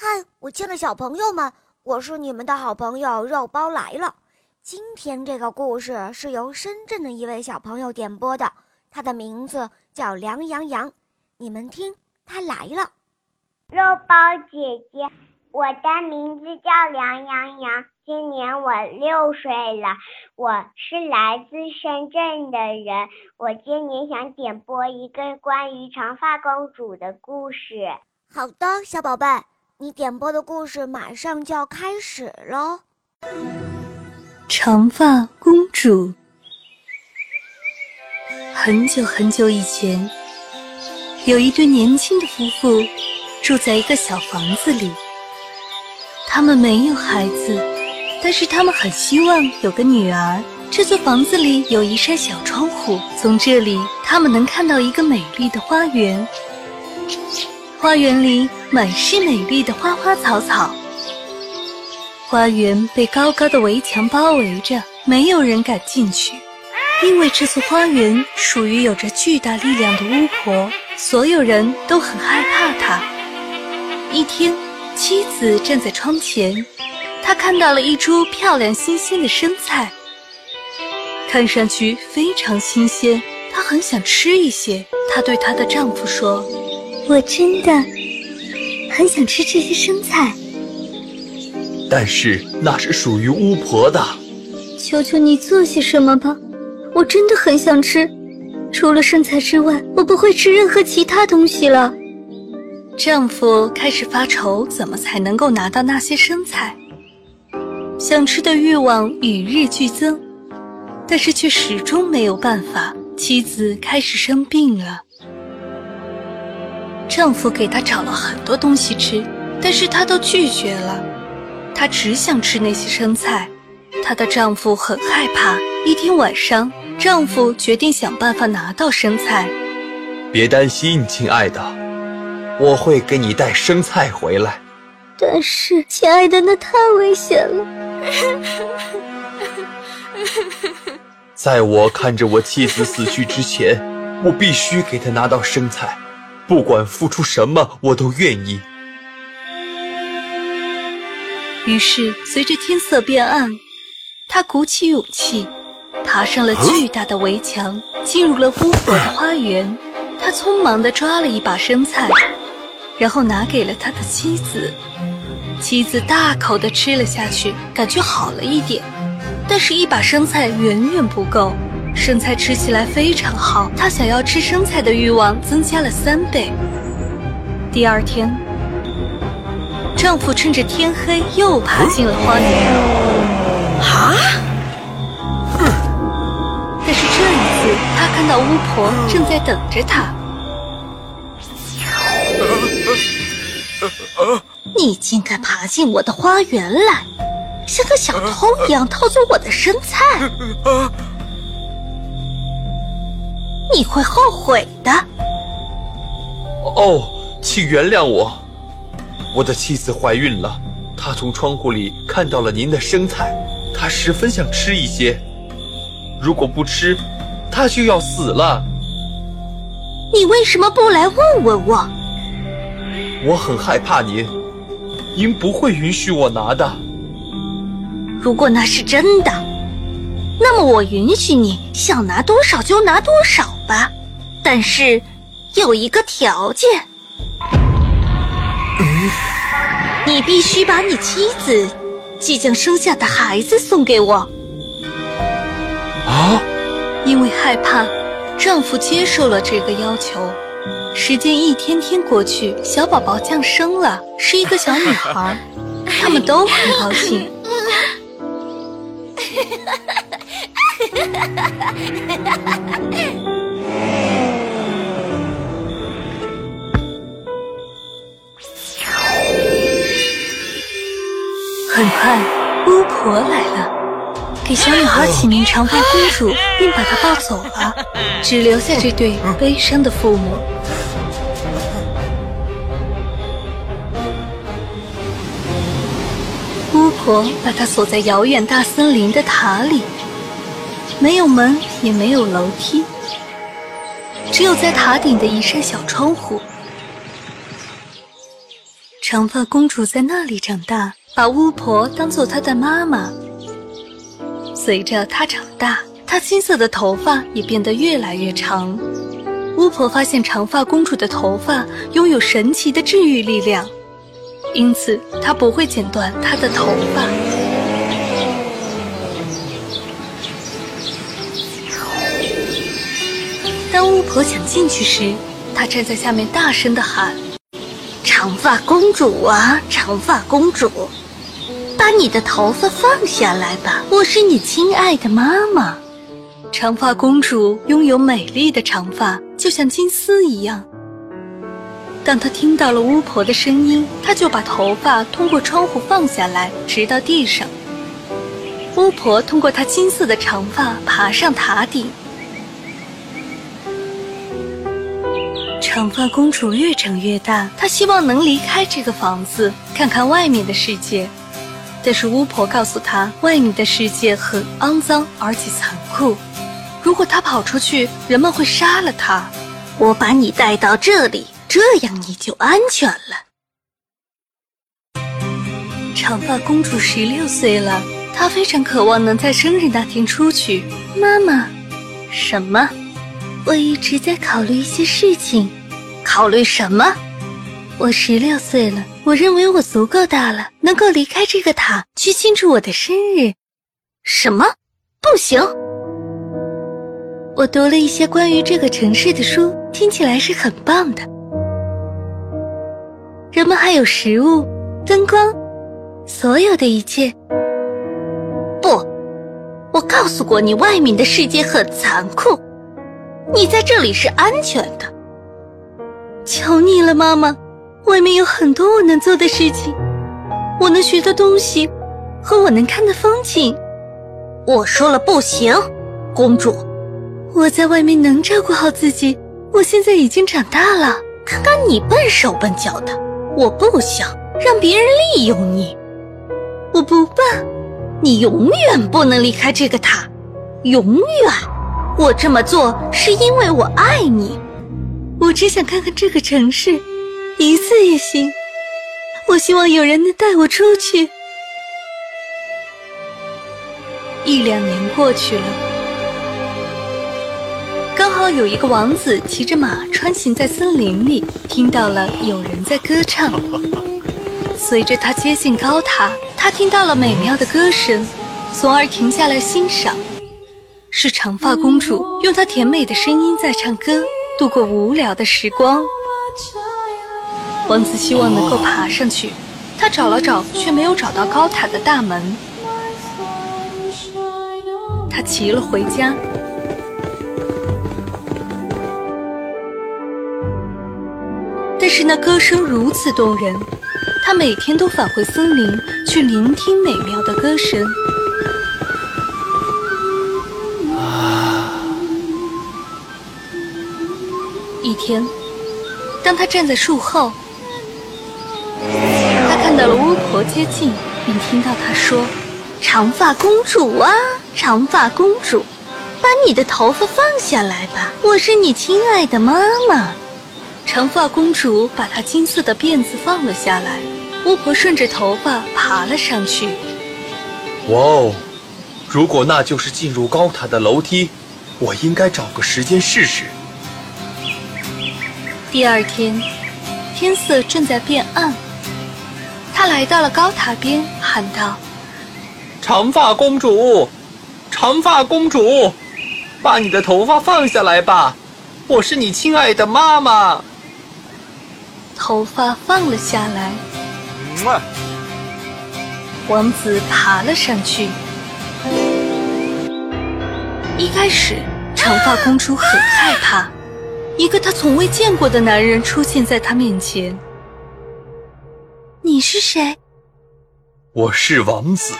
嗨，我亲爱的小朋友们，我是你们的好朋友肉包来了。今天这个故事是由深圳的一位小朋友点播的，他的名字叫梁洋洋。你们听，他来了。肉包姐姐，我的名字叫梁洋洋，今年我六岁了，我是来自深圳的人。我今年想点播一个关于长发公主的故事。好的，小宝贝，你点播的故事马上就要开始喽。长发公主。很久很久以前，有一对年轻的夫妇住在一个小房子里。他们没有孩子，但是他们很希望有个女儿。这座房子里有一扇小窗户，从这里他们能看到一个美丽的花园。花园里满是美丽的花花草草，花园被高高的围墙包围着，没有人敢进去，因为这座花园属于有着巨大力量的巫婆，所有人都很害怕她。一天，妻子站在窗前，她看到了一株漂亮新鲜的生菜，看上去非常新鲜，她很想吃一些。她对她的丈夫说。我真的很想吃这些生菜，但是那是属于巫婆的。求求你做些什么吧，我真的很想吃。除了生菜之外，我不会吃任何其他东西了。丈夫开始发愁，怎么才能够拿到那些生菜？想吃的欲望与日俱增，但是却始终没有办法。妻子开始生病了。丈夫给她找了很多东西吃，但是她都拒绝了。她只想吃那些生菜。她的丈夫很害怕。一天晚上，丈夫决定想办法拿到生菜。别担心，亲爱的，我会给你带生菜回来。但是，亲爱的，那太危险了。在我看着我妻子死去之前，我必须给她拿到生菜。不管付出什么，我都愿意。于是，随着天色变暗，他鼓起勇气，爬上了巨大的围墙，进入了巫婆的花园。他匆忙地抓了一把生菜，然后拿给了他的妻子。妻子大口地吃了下去，感觉好了一点，但是，一把生菜远远不够。生菜吃起来非常好，她想要吃生菜的欲望增加了三倍。第二天，丈夫趁着天黑又爬进了花园。啊！但是这一次，他看到巫婆正在等着他。你竟敢爬进我的花园来，像个小偷一样偷走我的生菜！你会后悔的。哦，请原谅我，我的妻子怀孕了。她从窗户里看到了您的生菜，她十分想吃一些。如果不吃，她就要死了。你为什么不来问问我？我很害怕您，您不会允许我拿的。如果那是真的。那么我允许你想拿多少就拿多少吧，但是有一个条件，你必须把你妻子即将生下的孩子送给我。啊！因为害怕，丈夫接受了这个要求。时间一天天过去，小宝宝降生了，是一个小女孩，他们都很高兴。很快，巫婆来了，给小女孩起名长发公主，并把她抱走了，只留下这对悲伤的父母。巫婆把她锁在遥远大森林的塔里。没有门，也没有楼梯，只有在塔顶的一扇小窗户。长发公主在那里长大，把巫婆当做她的妈妈。随着她长大，她金色的头发也变得越来越长。巫婆发现长发公主的头发拥有神奇的治愈力量，因此她不会剪断她的头发。巫婆想进去时，她站在下面大声地喊：“长发公主啊，长发公主，把你的头发放下来吧，我是你亲爱的妈妈。”长发公主拥有美丽的长发，就像金丝一样。当她听到了巫婆的声音，她就把头发通过窗户放下来，直到地上。巫婆通过她金色的长发爬上塔顶。长发公主越长越大，她希望能离开这个房子，看看外面的世界。但是巫婆告诉她，外面的世界很肮脏而且残酷。如果她跑出去，人们会杀了她。我把你带到这里，这样你就安全了。长发公主十六岁了，她非常渴望能在生日那天出去。妈妈，什么？我一直在考虑一些事情。考虑什么？我十六岁了，我认为我足够大了，能够离开这个塔去庆祝我的生日。什么？不行！我读了一些关于这个城市的书，听起来是很棒的。人们还有食物、灯光，所有的一切。不，我告诉过你，外面的世界很残酷，你在这里是安全的。求你了，妈妈！外面有很多我能做的事情，我能学的东西，和我能看的风景。我说了不行，公主。我在外面能照顾好自己。我现在已经长大了。看看你笨手笨脚的，我不想让别人利用你。我不笨，你永远不能离开这个塔，永远。我这么做是因为我爱你。我只想看看这个城市，一次也行。我希望有人能带我出去。一两年过去了，刚好有一个王子骑着马穿行在森林里，听到了有人在歌唱。随着他接近高塔，他听到了美妙的歌声，从而停下来欣赏。是长发公主用她甜美的声音在唱歌。度过无聊的时光，王子希望能够爬上去。他找了找，却没有找到高塔的大门。他骑了回家，但是那歌声如此动人，他每天都返回森林去聆听美妙的歌声。天，当他站在树后，他看到了巫婆接近，并听到她说：“长发公主啊，长发公主，把你的头发放下来吧，我是你亲爱的妈妈。”长发公主把她金色的辫子放了下来，巫婆顺着头发爬了上去。哇哦！如果那就是进入高塔的楼梯，我应该找个时间试试。第二天，天色正在变暗。他来到了高塔边，喊道：“长发公主，长发公主，把你的头发放下来吧，我是你亲爱的妈妈。”头发放了下来，王子爬了上去。一开始，长发公主很害怕。一个他从未见过的男人出现在他面前。你是谁？我是王子。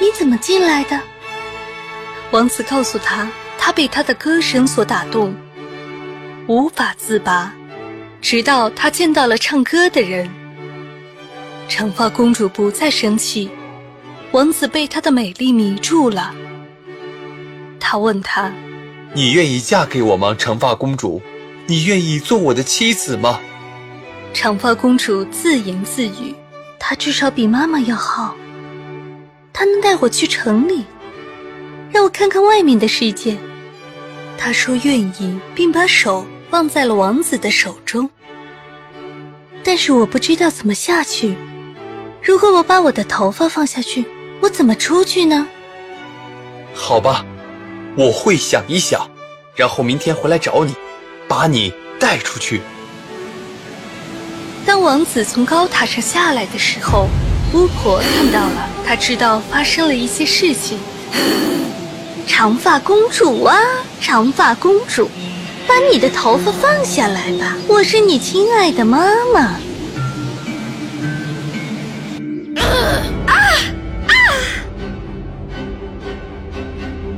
你怎么进来的？王子告诉他，他被他的歌声所打动，无法自拔，直到他见到了唱歌的人。长发公主不再生气，王子被她的美丽迷住了。他问他。你愿意嫁给我吗，长发公主？你愿意做我的妻子吗？长发公主自言自语：“她至少比妈妈要好，她能带我去城里，让我看看外面的世界。”她说愿意，并把手放在了王子的手中。但是我不知道怎么下去。如果我把我的头发放下去，我怎么出去呢？好吧，我会想一想，然后明天回来找你，把你带出去。当王子从高塔上下来的时候，巫婆看到了，她知道发生了一些事情。长发公主啊，长发公主，把你的头发放下来吧，我是你亲爱的妈妈。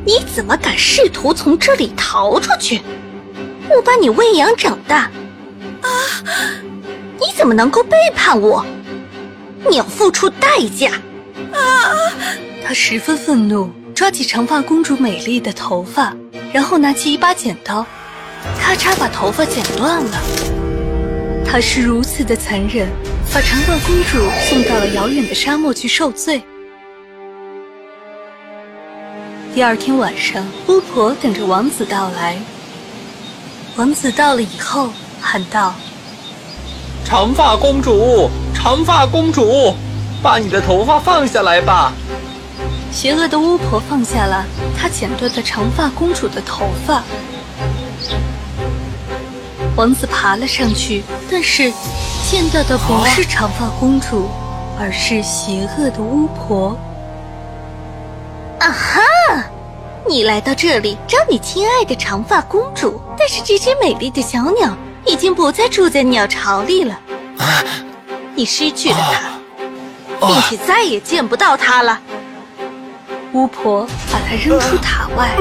你怎么敢试图从这里逃出去？我把你喂养长大，啊！你怎么能够背叛我？你要付出代价！啊！他十分愤怒，抓起长发公主美丽的头发，然后拿起一把剪刀，咔嚓把头发剪断了。他是如此的残忍，把长发公主送到了遥远的沙漠去受罪。第二天晚上，巫婆等着王子到来。王子到了以后，喊道：“长发公主，长发公主，把你的头发放下来吧。”邪恶的巫婆放下了她剪断的长发公主的头发。王子爬了上去，但是见到的不是长发公主，而是邪恶的巫婆。你来到这里找你亲爱的长发公主，但是这只美丽的小鸟已经不再住在鸟巢里了。你失去了它，并且再也见不到它了。巫婆把它扔出塔外，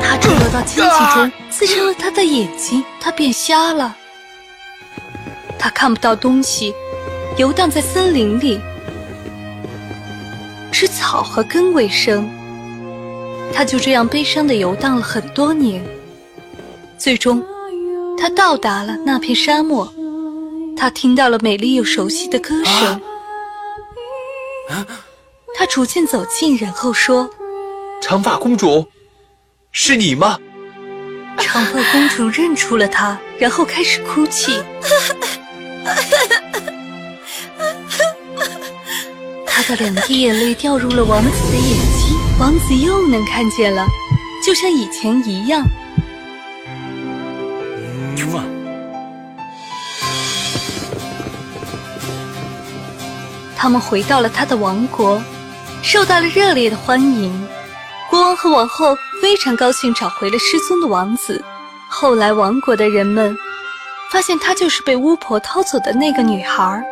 它坠落到荆棘中，刺伤了他的眼睛，他变瞎了。他看不到东西，游荡在森林里。吃草和根为生，他就这样悲伤的游荡了很多年。最终，他到达了那片沙漠，他听到了美丽又熟悉的歌声。他逐渐走近，然后说：“长发公主，是你吗？”长发公主认出了他，然后开始哭泣。他的两滴眼泪掉入了王子的眼睛，王子又能看见了，就像以前一样。他们回到了他的王国，受到了热烈的欢迎。国王和王后非常高兴找回了失踪的王子。后来，王国的人们发现她就是被巫婆偷走的那个女孩。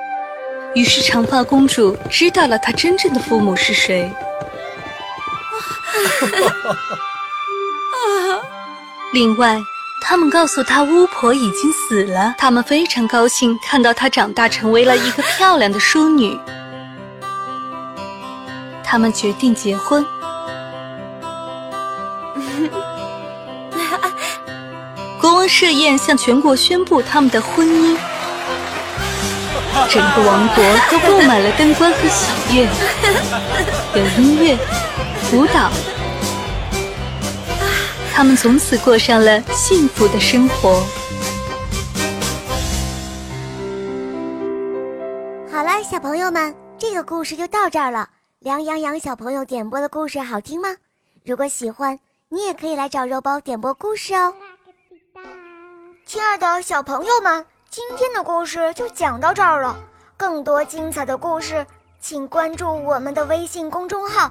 于是，长发公主知道了她真正的父母是谁。另外，他们告诉她巫婆已经死了。他们非常高兴看到她长大成为了一个漂亮的淑女。他们决定结婚。国王设宴向全国宣布他们的婚姻。整个王国都布满了灯光和喜悦，有音乐、舞蹈，他们从此过上了幸福的生活。好了，小朋友们，这个故事就到这儿了。梁洋洋小朋友点播的故事好听吗？如果喜欢，你也可以来找肉包点播故事哦。亲爱的小朋友们。今天的故事就讲到这儿了，更多精彩的故事，请关注我们的微信公众号，